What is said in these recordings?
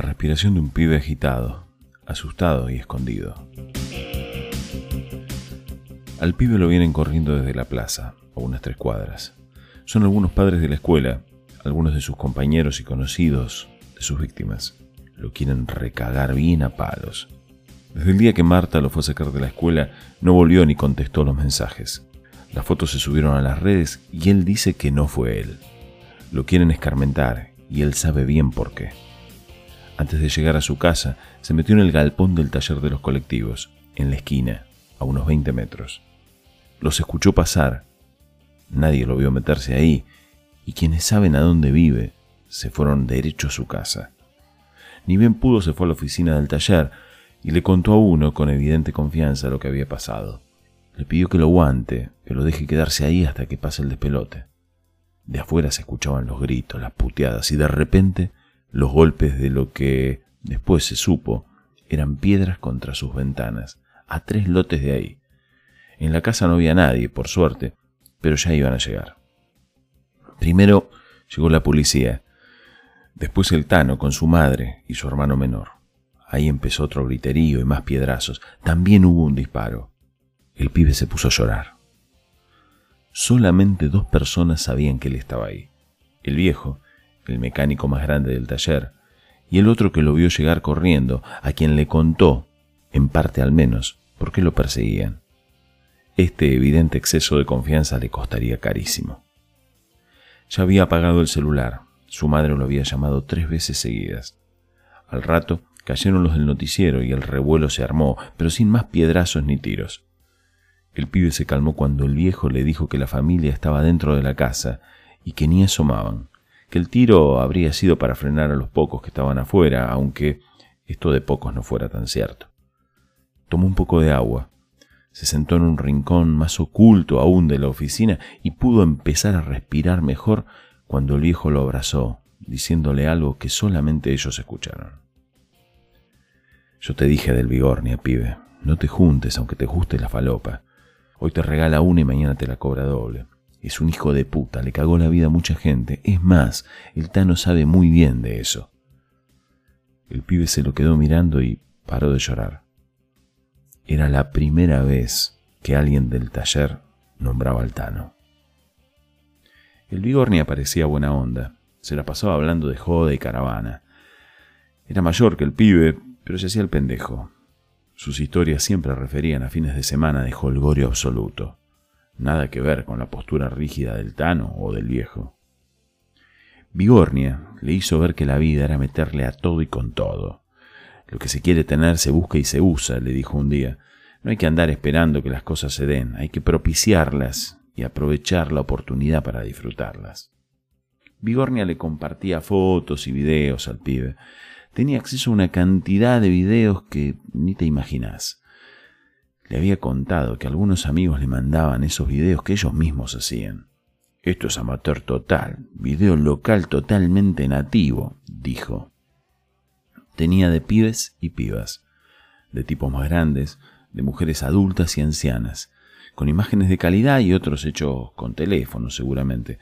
respiración de un pibe agitado, asustado y escondido. Al pibe lo vienen corriendo desde la plaza, a unas tres cuadras. Son algunos padres de la escuela, algunos de sus compañeros y conocidos de sus víctimas. Lo quieren recagar bien a palos. Desde el día que Marta lo fue a sacar de la escuela, no volvió ni contestó los mensajes. Las fotos se subieron a las redes y él dice que no fue él. Lo quieren escarmentar y él sabe bien por qué. Antes de llegar a su casa, se metió en el galpón del taller de los colectivos, en la esquina, a unos 20 metros. Los escuchó pasar. Nadie lo vio meterse ahí, y quienes saben a dónde vive se fueron derecho a su casa. Ni bien pudo se fue a la oficina del taller y le contó a uno con evidente confianza lo que había pasado. Le pidió que lo aguante, que lo deje quedarse ahí hasta que pase el despelote. De afuera se escuchaban los gritos, las puteadas y de repente los golpes de lo que después se supo eran piedras contra sus ventanas, a tres lotes de ahí. En la casa no había nadie, por suerte, pero ya iban a llegar. Primero llegó la policía, después el Tano con su madre y su hermano menor. Ahí empezó otro griterío y más piedrazos. También hubo un disparo. El pibe se puso a llorar. Solamente dos personas sabían que él estaba ahí. El viejo, el mecánico más grande del taller, y el otro que lo vio llegar corriendo, a quien le contó, en parte al menos, por qué lo perseguían. Este evidente exceso de confianza le costaría carísimo. Ya había apagado el celular. Su madre lo había llamado tres veces seguidas. Al rato cayeron los del noticiero y el revuelo se armó, pero sin más piedrazos ni tiros. El pibe se calmó cuando el viejo le dijo que la familia estaba dentro de la casa y que ni asomaban, que el tiro habría sido para frenar a los pocos que estaban afuera, aunque esto de pocos no fuera tan cierto. Tomó un poco de agua, se sentó en un rincón más oculto aún de la oficina y pudo empezar a respirar mejor cuando el viejo lo abrazó, diciéndole algo que solamente ellos escucharon. Yo te dije del Vigornia, pibe, no te juntes aunque te guste la falopa. Hoy te regala una y mañana te la cobra doble. Es un hijo de puta, le cagó la vida a mucha gente. Es más, el Tano sabe muy bien de eso. El pibe se lo quedó mirando y paró de llorar. Era la primera vez que alguien del taller nombraba al Tano. El Vigornia parecía buena onda. Se la pasaba hablando de joda y caravana. Era mayor que el pibe, pero se hacía el pendejo. Sus historias siempre referían a fines de semana de holgorio absoluto. Nada que ver con la postura rígida del Tano o del viejo. Vigornia le hizo ver que la vida era meterle a todo y con todo. Lo que se quiere tener se busca y se usa, le dijo un día. No hay que andar esperando que las cosas se den, hay que propiciarlas y aprovechar la oportunidad para disfrutarlas. Vigornia le compartía fotos y videos al pibe. Tenía acceso a una cantidad de videos que ni te imaginas. Le había contado que algunos amigos le mandaban esos videos que ellos mismos hacían. Esto es amateur total, video local totalmente nativo, dijo tenía de pibes y pibas, de tipos más grandes, de mujeres adultas y ancianas, con imágenes de calidad y otros hechos con teléfono seguramente.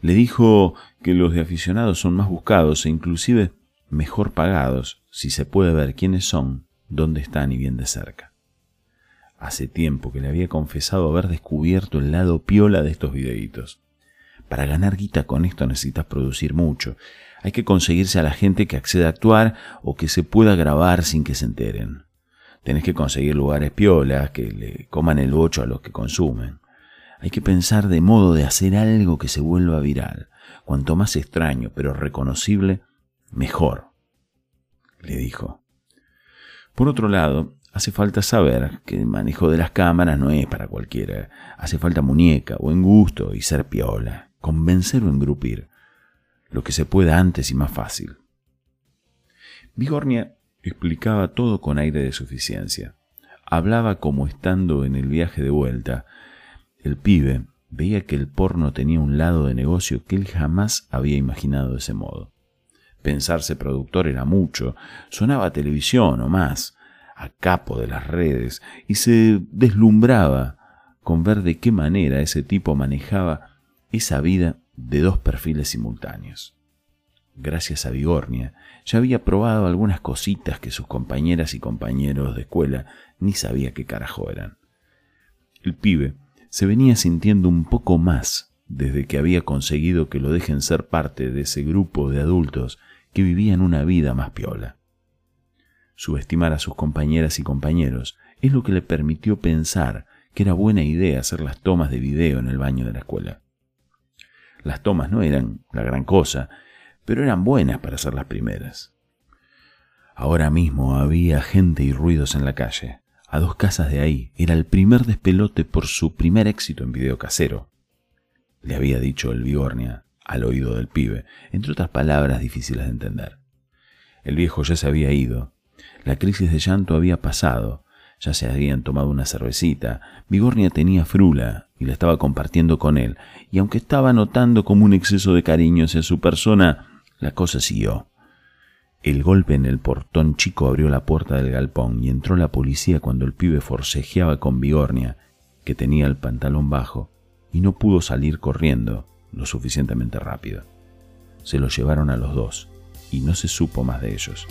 Le dijo que los de aficionados son más buscados e inclusive mejor pagados si se puede ver quiénes son, dónde están y bien de cerca. Hace tiempo que le había confesado haber descubierto el lado piola de estos videitos. Para ganar guita con esto necesitas producir mucho, hay que conseguirse a la gente que acceda a actuar o que se pueda grabar sin que se enteren. Tenés que conseguir lugares piolas que le coman el bocho a los que consumen. Hay que pensar de modo de hacer algo que se vuelva viral. Cuanto más extraño pero reconocible, mejor, le dijo. Por otro lado, hace falta saber que el manejo de las cámaras no es para cualquiera. Hace falta muñeca, buen gusto y ser piola, convencer o engrupir lo que se pueda antes y más fácil. Vigornia explicaba todo con aire de suficiencia. Hablaba como estando en el viaje de vuelta. El pibe veía que el porno tenía un lado de negocio que él jamás había imaginado de ese modo. Pensarse productor era mucho, sonaba televisión o más, a capo de las redes, y se deslumbraba con ver de qué manera ese tipo manejaba esa vida de dos perfiles simultáneos. gracias a Vigornia, ya había probado algunas cositas que sus compañeras y compañeros de escuela ni sabía qué carajo eran. El pibe se venía sintiendo un poco más desde que había conseguido que lo dejen ser parte de ese grupo de adultos que vivían una vida más piola. Subestimar a sus compañeras y compañeros es lo que le permitió pensar que era buena idea hacer las tomas de video en el baño de la escuela. Las tomas no eran la gran cosa, pero eran buenas para ser las primeras. Ahora mismo había gente y ruidos en la calle. A dos casas de ahí era el primer despelote por su primer éxito en video casero. Le había dicho el Bigornia al oído del pibe, entre otras palabras difíciles de entender. El viejo ya se había ido. La crisis de llanto había pasado. Ya se habían tomado una cervecita. Bigornia tenía frula y la estaba compartiendo con él, y aunque estaba notando como un exceso de cariño hacia su persona, la cosa siguió. El golpe en el portón chico abrió la puerta del galpón y entró la policía cuando el pibe forcejeaba con Bigornia, que tenía el pantalón bajo, y no pudo salir corriendo lo suficientemente rápido. Se lo llevaron a los dos y no se supo más de ellos.